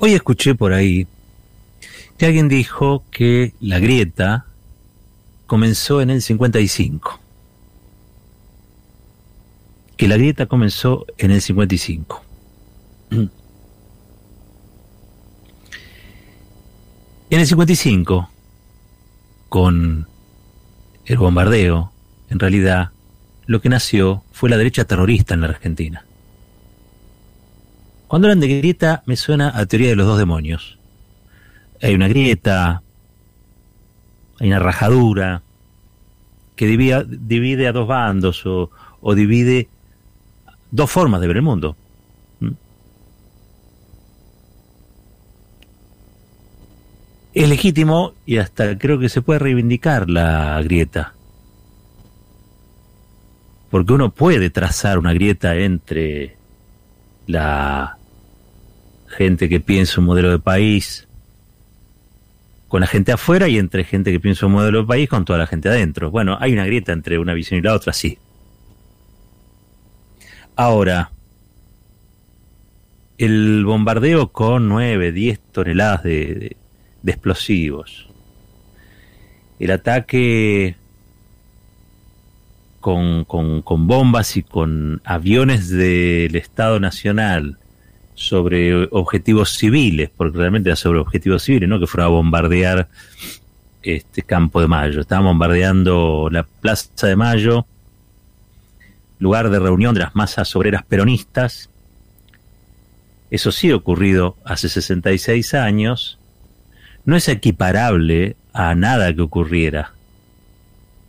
Hoy escuché por ahí que alguien dijo que la grieta comenzó en el 55. Que la grieta comenzó en el 55. En el 55, con el bombardeo, en realidad, lo que nació fue la derecha terrorista en la Argentina. Cuando hablan de grieta, me suena a teoría de los dos demonios. Hay una grieta, hay una rajadura que divide, divide a dos bandos o, o divide dos formas de ver el mundo. Es legítimo y hasta creo que se puede reivindicar la grieta. Porque uno puede trazar una grieta entre la gente que piensa un modelo de país con la gente afuera y entre gente que piensa un modelo de país con toda la gente adentro. Bueno, hay una grieta entre una visión y la otra, sí. Ahora, el bombardeo con 9, 10 toneladas de, de explosivos. El ataque con, con, con, bombas y con aviones del Estado Nacional sobre objetivos civiles, porque realmente era sobre objetivos civiles, no que fuera a bombardear este Campo de Mayo. Estaban bombardeando la Plaza de Mayo, lugar de reunión de las masas obreras peronistas. Eso sí ocurrido hace 66 años no es equiparable a nada que ocurriera.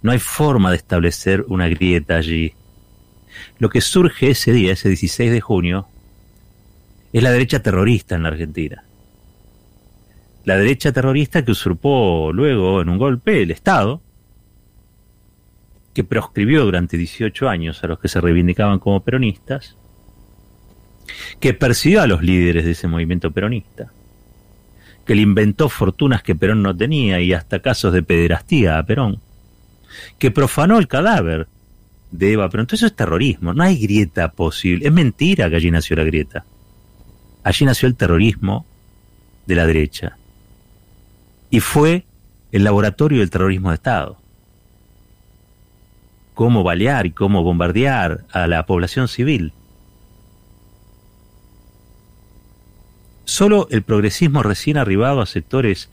No hay forma de establecer una grieta allí. Lo que surge ese día, ese 16 de junio, es la derecha terrorista en la Argentina. La derecha terrorista que usurpó luego en un golpe el Estado, que proscribió durante 18 años a los que se reivindicaban como peronistas, que persiguió a los líderes de ese movimiento peronista, que le inventó fortunas que Perón no tenía y hasta casos de pederastía a Perón, que profanó el cadáver de Eva Perón. Entonces eso es terrorismo, no hay grieta posible. Es mentira que allí nació la grieta. Allí nació el terrorismo de la derecha. Y fue el laboratorio del terrorismo de Estado. Cómo balear y cómo bombardear a la población civil. Solo el progresismo recién arribado a sectores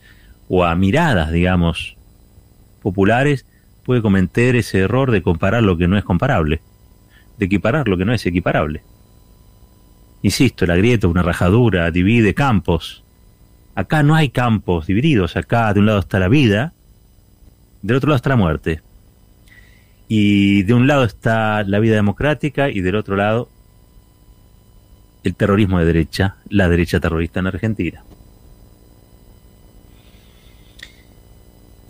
o a miradas, digamos, populares, puede cometer ese error de comparar lo que no es comparable, de equiparar lo que no es equiparable. Insisto, la grieta, una rajadura, divide campos. Acá no hay campos divididos, acá de un lado está la vida, del otro lado está la muerte. Y de un lado está la vida democrática y del otro lado el terrorismo de derecha, la derecha terrorista en Argentina.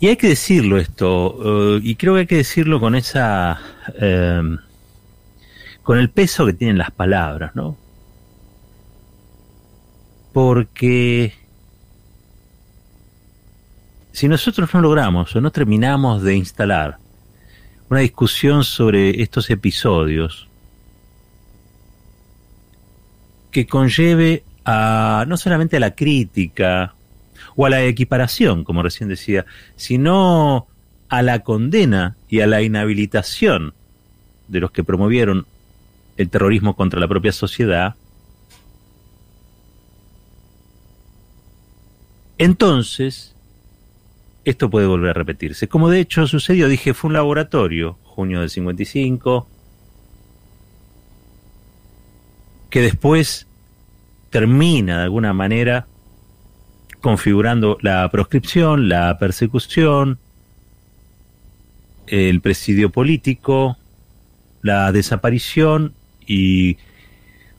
Y hay que decirlo esto, uh, y creo que hay que decirlo con esa, uh, con el peso que tienen las palabras, ¿no? Porque si nosotros no logramos o no terminamos de instalar una discusión sobre estos episodios, que conlleve a no solamente a la crítica o a la equiparación, como recién decía, sino a la condena y a la inhabilitación de los que promovieron el terrorismo contra la propia sociedad, entonces esto puede volver a repetirse. Como de hecho sucedió, dije, fue un laboratorio, junio del 55, que después termina de alguna manera configurando la proscripción, la persecución, el presidio político, la desaparición y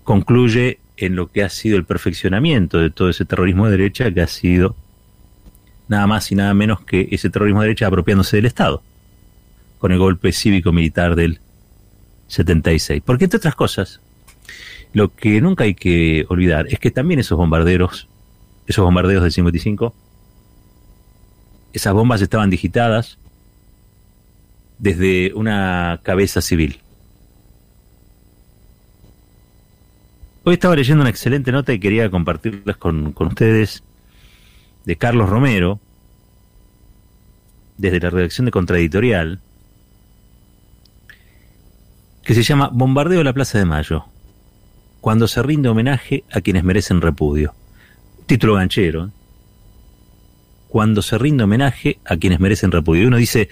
concluye en lo que ha sido el perfeccionamiento de todo ese terrorismo de derecha que ha sido nada más y nada menos que ese terrorismo de derecha apropiándose del Estado con el golpe cívico-militar del 76. Porque entre otras cosas, lo que nunca hay que olvidar es que también esos bombarderos, esos bombardeos del 55, esas bombas estaban digitadas desde una cabeza civil. Hoy estaba leyendo una excelente nota y quería compartirlas con, con ustedes de Carlos Romero, desde la redacción de Contraeditorial, que se llama Bombardeo de la Plaza de Mayo, cuando se rinde homenaje a quienes merecen repudio. Título ganchero. ¿eh? Cuando se rinde homenaje a quienes merecen repudio. Y uno dice,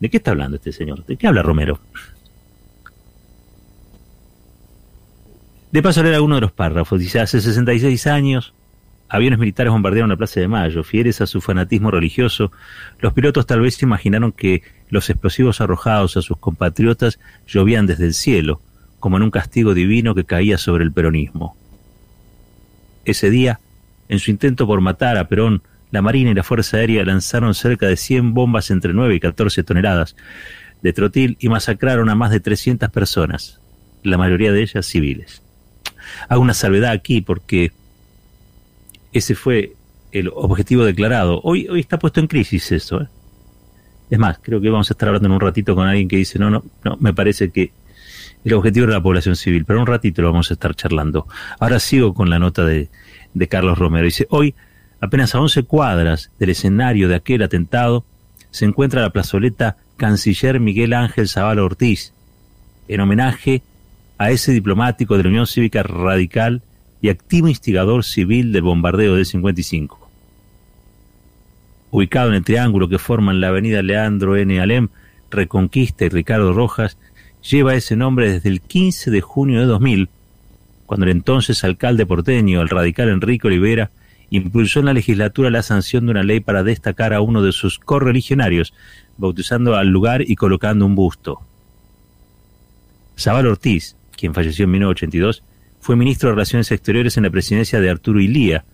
¿de qué está hablando este señor? ¿De qué habla Romero? De paso leer alguno de los párrafos. Dice, hace 66 años, aviones militares bombardearon la Plaza de Mayo. Fieles a su fanatismo religioso, los pilotos tal vez se imaginaron que los explosivos arrojados a sus compatriotas llovían desde el cielo, como en un castigo divino que caía sobre el peronismo. Ese día, en su intento por matar a Perón, la Marina y la Fuerza Aérea lanzaron cerca de 100 bombas entre 9 y 14 toneladas de trotil y masacraron a más de 300 personas, la mayoría de ellas civiles. Hago una salvedad aquí porque ese fue el objetivo declarado. Hoy, hoy está puesto en crisis eso. ¿eh? Es más, creo que vamos a estar hablando en un ratito con alguien que dice, no, no, no, me parece que el objetivo era la población civil, pero un ratito lo vamos a estar charlando. Ahora sigo con la nota de, de Carlos Romero. Dice, hoy, apenas a 11 cuadras del escenario de aquel atentado, se encuentra la plazoleta Canciller Miguel Ángel Zavala Ortiz, en homenaje a ese diplomático de la Unión Cívica Radical y activo instigador civil del bombardeo del 55. Ubicado en el triángulo que forman la avenida Leandro N. Alem, Reconquista y Ricardo Rojas, lleva ese nombre desde el 15 de junio de 2000, cuando el entonces alcalde porteño, el radical Enrique Olivera, impulsó en la legislatura la sanción de una ley para destacar a uno de sus correligionarios, bautizando al lugar y colocando un busto. Zabal Ortiz, quien falleció en 1982, fue ministro de Relaciones Exteriores en la presidencia de Arturo Ilía,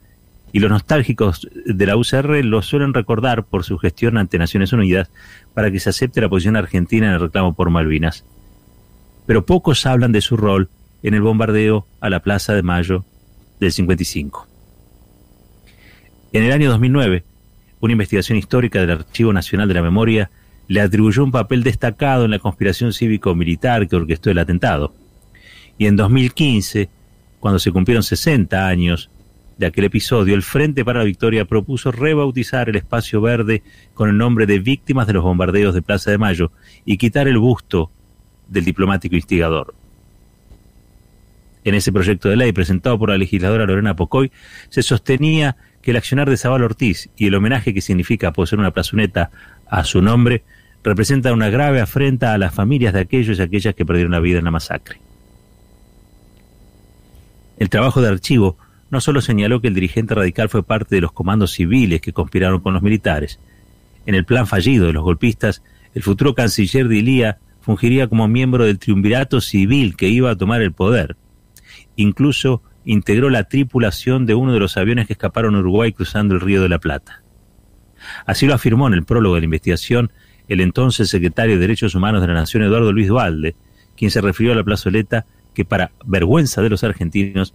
y los nostálgicos de la UCR lo suelen recordar por su gestión ante Naciones Unidas para que se acepte la posición argentina en el reclamo por Malvinas. Pero pocos hablan de su rol en el bombardeo a la Plaza de Mayo del 55. En el año 2009, una investigación histórica del Archivo Nacional de la Memoria le atribuyó un papel destacado en la conspiración cívico-militar que orquestó el atentado y en 2015, cuando se cumplieron 60 años de aquel episodio, el Frente para la Victoria propuso rebautizar el espacio verde con el nombre de Víctimas de los Bombardeos de Plaza de Mayo y quitar el busto del diplomático instigador. En ese proyecto de ley presentado por la legisladora Lorena Pocoy, se sostenía que el accionar de Zabal Ortiz y el homenaje que significa poseer una plazoneta a su nombre representa una grave afrenta a las familias de aquellos y aquellas que perdieron la vida en la masacre. El trabajo de archivo no solo señaló que el dirigente radical fue parte de los comandos civiles que conspiraron con los militares. En el plan fallido de los golpistas, el futuro canciller de Ilía fungiría como miembro del triunvirato civil que iba a tomar el poder. Incluso integró la tripulación de uno de los aviones que escaparon a Uruguay cruzando el Río de la Plata. Así lo afirmó en el prólogo de la investigación el entonces secretario de Derechos Humanos de la Nación, Eduardo Luis Dualde, quien se refirió a la plazoleta que para vergüenza de los argentinos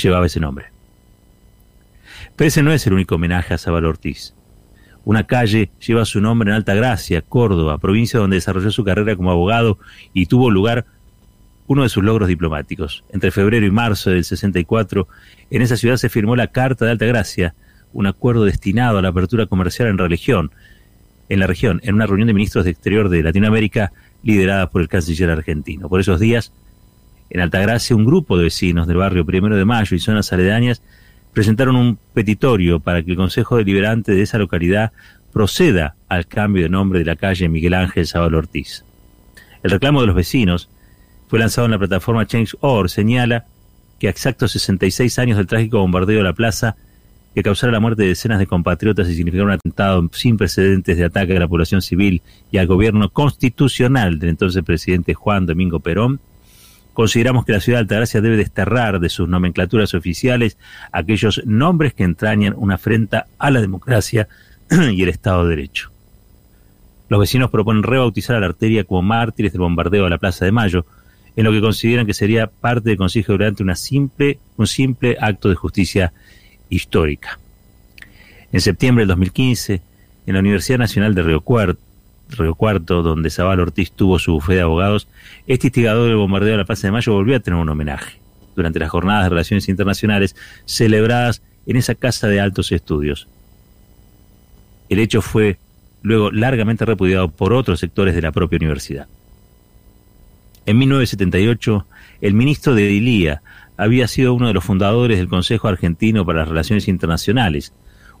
llevaba ese nombre. Pero ese no es el único homenaje a Zabal Ortiz. Una calle lleva su nombre en Alta Gracia, Córdoba, provincia donde desarrolló su carrera como abogado y tuvo lugar uno de sus logros diplomáticos. Entre febrero y marzo del 64, en esa ciudad se firmó la Carta de Alta Gracia, un acuerdo destinado a la apertura comercial en religión, en la región, en una reunión de ministros de Exterior de Latinoamérica liderada por el canciller argentino. Por esos días, en Altagracia, un grupo de vecinos del barrio Primero de Mayo y zonas aledañas presentaron un petitorio para que el Consejo Deliberante de esa localidad proceda al cambio de nombre de la calle Miguel Ángel Zabal Ortiz. El reclamo de los vecinos fue lanzado en la plataforma Change.org, señala que a exactos 66 años del trágico bombardeo de la plaza, que causara la muerte de decenas de compatriotas y significara un atentado sin precedentes de ataque a la población civil y al gobierno constitucional del entonces presidente Juan Domingo Perón, Consideramos que la ciudad de Altagracia debe desterrar de sus nomenclaturas oficiales aquellos nombres que entrañan una afrenta a la democracia y el Estado de Derecho. Los vecinos proponen rebautizar a la arteria como mártires del bombardeo a la Plaza de Mayo, en lo que consideran que sería parte del Consejo durante una simple, un simple acto de justicia histórica. En septiembre del 2015, en la Universidad Nacional de Río Cuarto, Río Cuarto, donde Zabal Ortiz tuvo su bufete de abogados, este instigador del bombardeo de la Plaza de Mayo volvió a tener un homenaje. durante las jornadas de relaciones internacionales celebradas en esa casa de altos estudios. El hecho fue luego largamente repudiado por otros sectores de la propia universidad. En 1978, el ministro de Dilía había sido uno de los fundadores del Consejo Argentino para las Relaciones Internacionales,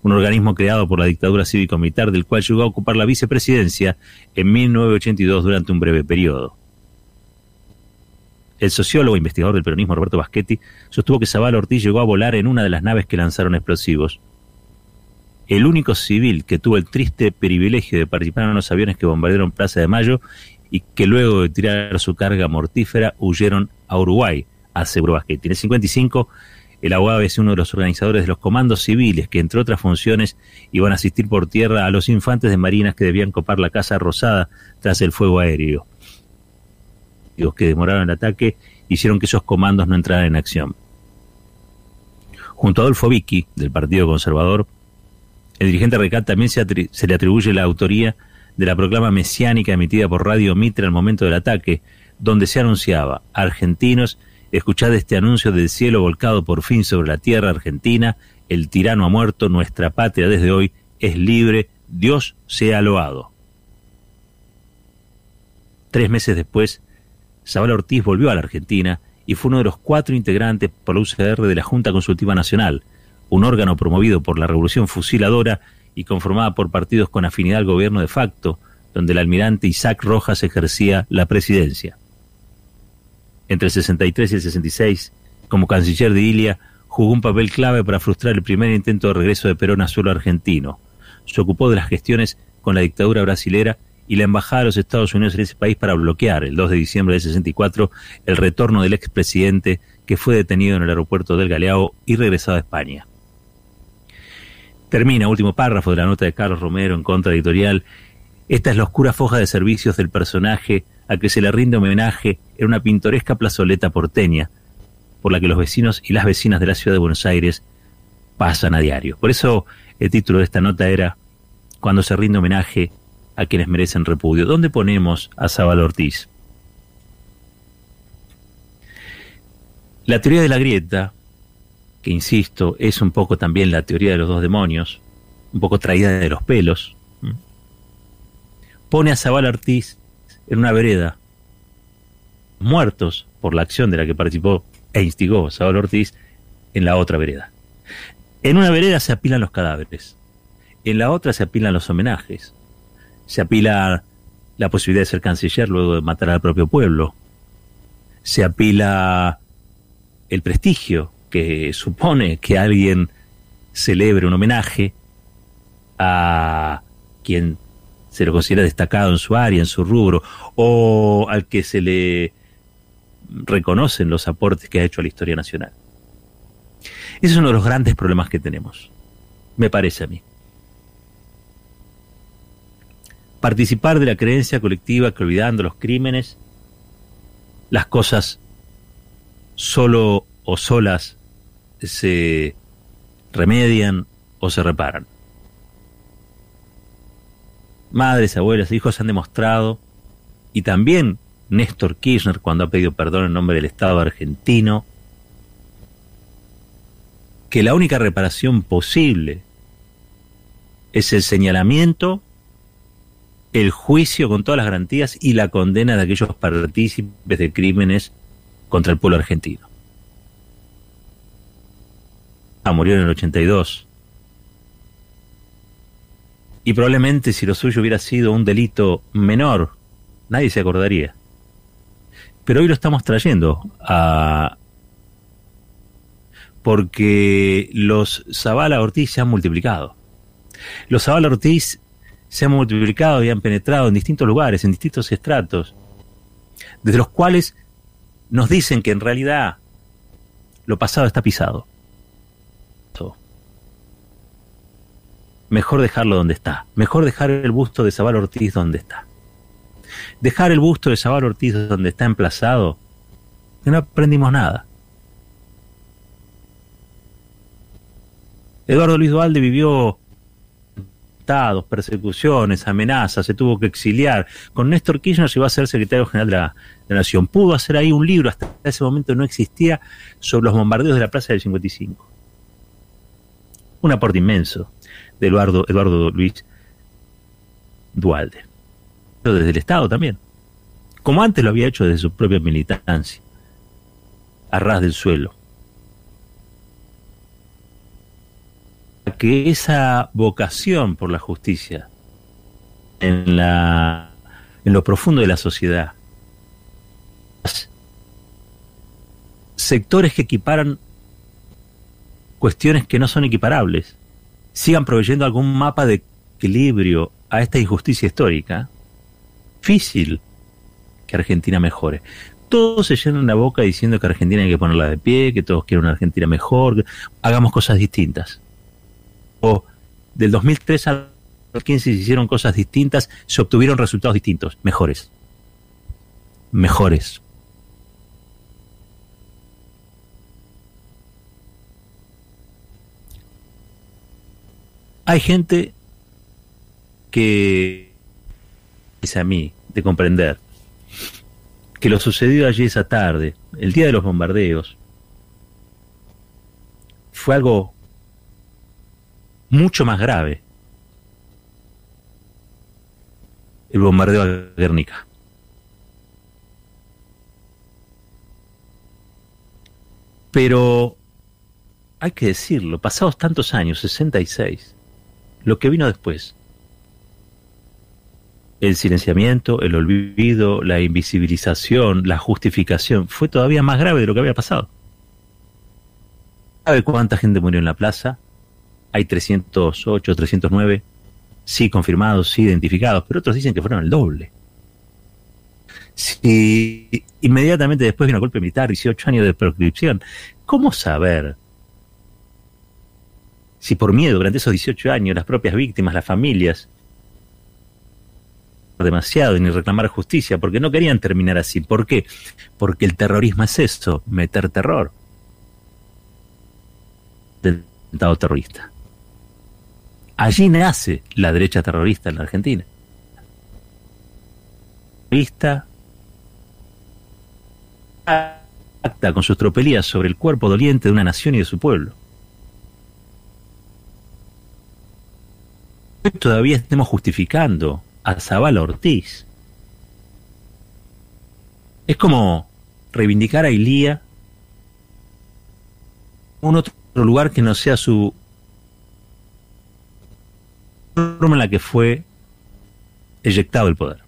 un organismo creado por la dictadura cívico-militar del cual llegó a ocupar la vicepresidencia en 1982 durante un breve periodo. El sociólogo e investigador del peronismo Roberto Baschetti sostuvo que Zabal Ortiz llegó a volar en una de las naves que lanzaron explosivos. El único civil que tuvo el triste privilegio de participar en los aviones que bombardearon Plaza de Mayo y que luego de tirar su carga mortífera huyeron a Uruguay, aseguró Baschetti. En el 55, el abogado es uno de los organizadores de los comandos civiles que, entre otras funciones, iban a asistir por tierra a los infantes de marinas que debían copar la Casa Rosada tras el fuego aéreo que demoraron el ataque hicieron que esos comandos no entraran en acción. Junto a Adolfo Vicky, del Partido Conservador, el dirigente Recat también se, se, le atribuye la autoría de la proclama mesiánica emitida por Radio Mitre al momento del ataque, donde se anunciaba, argentinos, escuchad este anuncio del cielo volcado por fin sobre la tierra argentina, el tirano ha muerto, nuestra patria desde hoy es libre, Dios sea loado. Tres meses después, Zabal Ortiz volvió a la Argentina y fue uno de los cuatro integrantes por la UCR de la Junta Consultiva Nacional, un órgano promovido por la Revolución Fusiladora y conformada por partidos con afinidad al gobierno de facto, donde el almirante Isaac Rojas ejercía la presidencia. Entre el 63 y el 66, como canciller de Ilia, jugó un papel clave para frustrar el primer intento de regreso de Perón a suelo argentino. Se ocupó de las gestiones con la dictadura brasilera y la Embajada de los Estados Unidos en ese país para bloquear el 2 de diciembre del 64 el retorno del expresidente que fue detenido en el aeropuerto del Galeao y regresado a España. Termina, último párrafo de la nota de Carlos Romero en contra editorial. Esta es la oscura foja de servicios del personaje a que se le rinde homenaje en una pintoresca plazoleta porteña, por la que los vecinos y las vecinas de la ciudad de Buenos Aires pasan a diario. Por eso el título de esta nota era Cuando se rinde homenaje a quienes merecen repudio. ¿Dónde ponemos a Zabal Ortiz? La teoría de la grieta, que insisto, es un poco también la teoría de los dos demonios, un poco traída de los pelos, pone a Zabal Ortiz en una vereda, muertos por la acción de la que participó e instigó Zabal Ortiz en la otra vereda. En una vereda se apilan los cadáveres, en la otra se apilan los homenajes, se apila la posibilidad de ser canciller luego de matar al propio pueblo. Se apila el prestigio que supone que alguien celebre un homenaje a quien se lo considera destacado en su área, en su rubro, o al que se le reconocen los aportes que ha hecho a la historia nacional. Ese es uno de los grandes problemas que tenemos, me parece a mí. participar de la creencia colectiva que olvidando los crímenes, las cosas solo o solas se remedian o se reparan. Madres, abuelas, hijos han demostrado, y también Néstor Kirchner cuando ha pedido perdón en nombre del Estado argentino, que la única reparación posible es el señalamiento el juicio con todas las garantías y la condena de aquellos partícipes de crímenes contra el pueblo argentino. Ah, murió en el 82. Y probablemente si lo suyo hubiera sido un delito menor, nadie se acordaría. Pero hoy lo estamos trayendo a... porque los Zavala Ortiz se han multiplicado. Los Zavala Ortiz se han multiplicado y han penetrado en distintos lugares, en distintos estratos, desde los cuales nos dicen que en realidad lo pasado está pisado. Mejor dejarlo donde está, mejor dejar el busto de Zabal Ortiz donde está. Dejar el busto de Zabal Ortiz donde está emplazado, que no aprendimos nada. Eduardo Luis Dualde vivió persecuciones, amenazas, se tuvo que exiliar. Con Néstor Kirchner llegó a ser secretario general de la, de la Nación. Pudo hacer ahí un libro, hasta ese momento no existía, sobre los bombardeos de la Plaza del 55. Un aporte inmenso de Eduardo, Eduardo Luis Dualde. Pero desde el Estado también. Como antes lo había hecho desde su propia militancia. A ras del suelo. que esa vocación por la justicia en la en lo profundo de la sociedad sectores que equiparan cuestiones que no son equiparables sigan proveyendo algún mapa de equilibrio a esta injusticia histórica difícil que Argentina mejore todos se llenan la boca diciendo que Argentina hay que ponerla de pie, que todos quieren una Argentina mejor, hagamos cosas distintas o del 2003 al 2015 se hicieron cosas distintas, se obtuvieron resultados distintos, mejores. Mejores. Hay gente que dice a mí de comprender que lo sucedido allí esa tarde, el día de los bombardeos, fue algo mucho más grave. El bombardeo a Guernica. Pero hay que decirlo, pasados tantos años, 66, lo que vino después, el silenciamiento, el olvido, la invisibilización, la justificación, fue todavía más grave de lo que había pasado. ¿Sabe cuánta gente murió en la plaza? hay 308, 309, sí confirmados, sí identificados, pero otros dicen que fueron el doble. Si inmediatamente después de un golpe militar, 18 años de proscripción, ¿cómo saber si por miedo durante esos 18 años las propias víctimas, las familias, demasiado ni reclamar justicia, porque no querían terminar así. ¿Por qué? Porque el terrorismo es esto, meter terror del terrorista. Allí nace la derecha terrorista en la Argentina. Terrorista acta con sus tropelías sobre el cuerpo doliente de una nación y de su pueblo. Todavía estemos justificando a Zabala Ortiz. Es como reivindicar a Ilía un otro lugar que no sea su forma en la que fue eyectado el poder.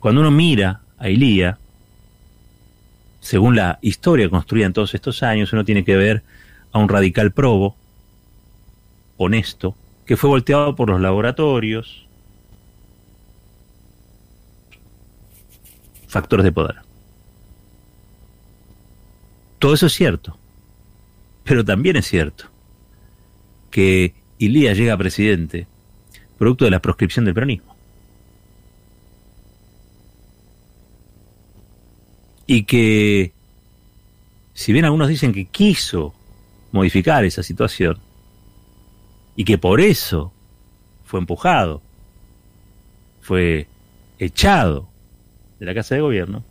Cuando uno mira a Ilía, según la historia construida en todos estos años, uno tiene que ver a un radical probo, honesto, que fue volteado por los laboratorios, factores de poder. Todo eso es cierto, pero también es cierto que Ilía llega a presidente, producto de la proscripción del peronismo. Y que, si bien algunos dicen que quiso modificar esa situación, y que por eso fue empujado, fue echado de la Casa de Gobierno,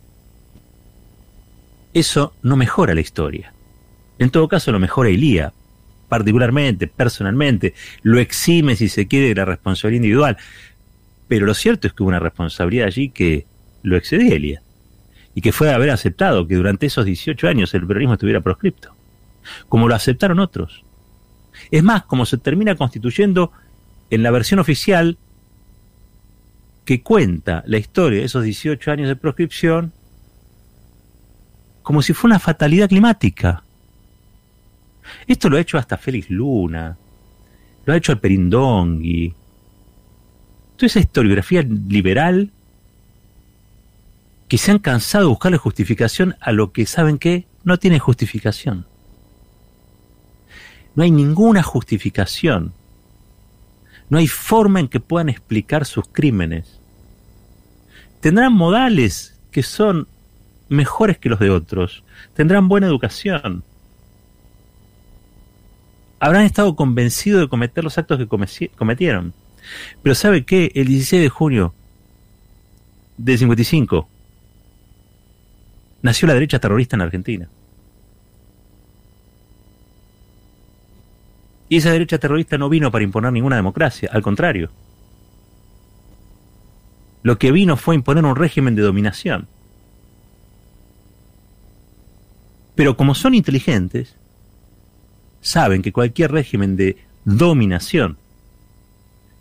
eso no mejora la historia. En todo caso, lo mejora Ilía, particularmente, personalmente, lo exime si se quiere de la responsabilidad individual. Pero lo cierto es que hubo una responsabilidad allí que lo excedía Elia y que fue haber aceptado que durante esos 18 años el peronismo estuviera proscripto, como lo aceptaron otros. Es más, como se termina constituyendo en la versión oficial que cuenta la historia de esos 18 años de proscripción como si fuera una fatalidad climática. Esto lo ha hecho hasta Félix Luna, lo ha hecho el Perindongui. Toda esa historiografía liberal que se han cansado de buscarle justificación a lo que saben que no tiene justificación. No hay ninguna justificación. No hay forma en que puedan explicar sus crímenes. Tendrán modales que son mejores que los de otros. Tendrán buena educación habrán estado convencidos de cometer los actos que cometieron. Pero ¿sabe qué? El 16 de junio del 55 nació la derecha terrorista en Argentina. Y esa derecha terrorista no vino para imponer ninguna democracia, al contrario. Lo que vino fue imponer un régimen de dominación. Pero como son inteligentes, saben que cualquier régimen de dominación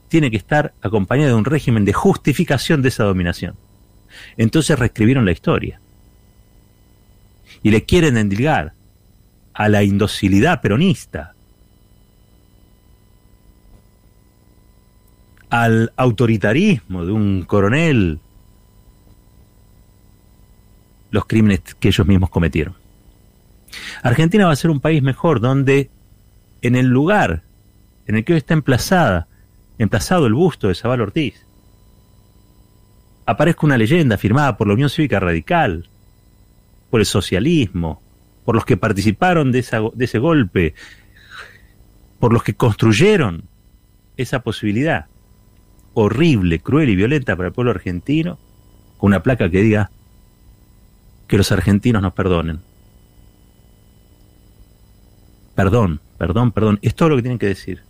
tiene que estar acompañado de un régimen de justificación de esa dominación. Entonces reescribieron la historia. Y le quieren endilgar a la indocilidad peronista, al autoritarismo de un coronel, los crímenes que ellos mismos cometieron. Argentina va a ser un país mejor donde en el lugar en el que hoy está emplazada, emplazado el busto de Zabal Ortiz, aparezca una leyenda firmada por la Unión Cívica Radical, por el socialismo, por los que participaron de, de ese golpe, por los que construyeron esa posibilidad horrible, cruel y violenta para el pueblo argentino, con una placa que diga que los argentinos nos perdonen. Perdón, perdón, perdón, es todo lo que tienen que decir.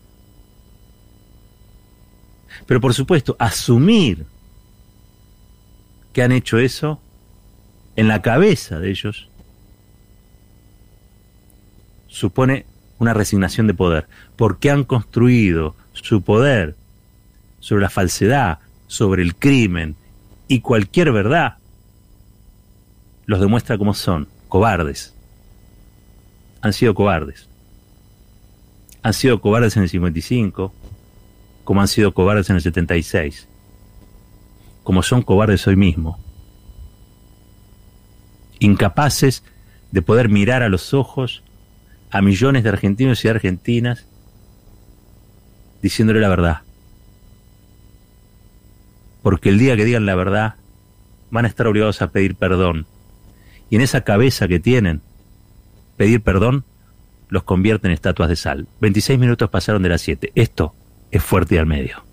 Pero por supuesto, asumir que han hecho eso en la cabeza de ellos supone una resignación de poder, porque han construido su poder sobre la falsedad, sobre el crimen y cualquier verdad, los demuestra como son, cobardes. Han sido cobardes. Han sido cobardes en el 55, como han sido cobardes en el 76, como son cobardes hoy mismo. Incapaces de poder mirar a los ojos a millones de argentinos y argentinas diciéndole la verdad porque el día que digan la verdad van a estar obligados a pedir perdón. Y en esa cabeza que tienen, pedir perdón los convierte en estatuas de sal. 26 minutos pasaron de las 7. Esto es fuerte y al medio.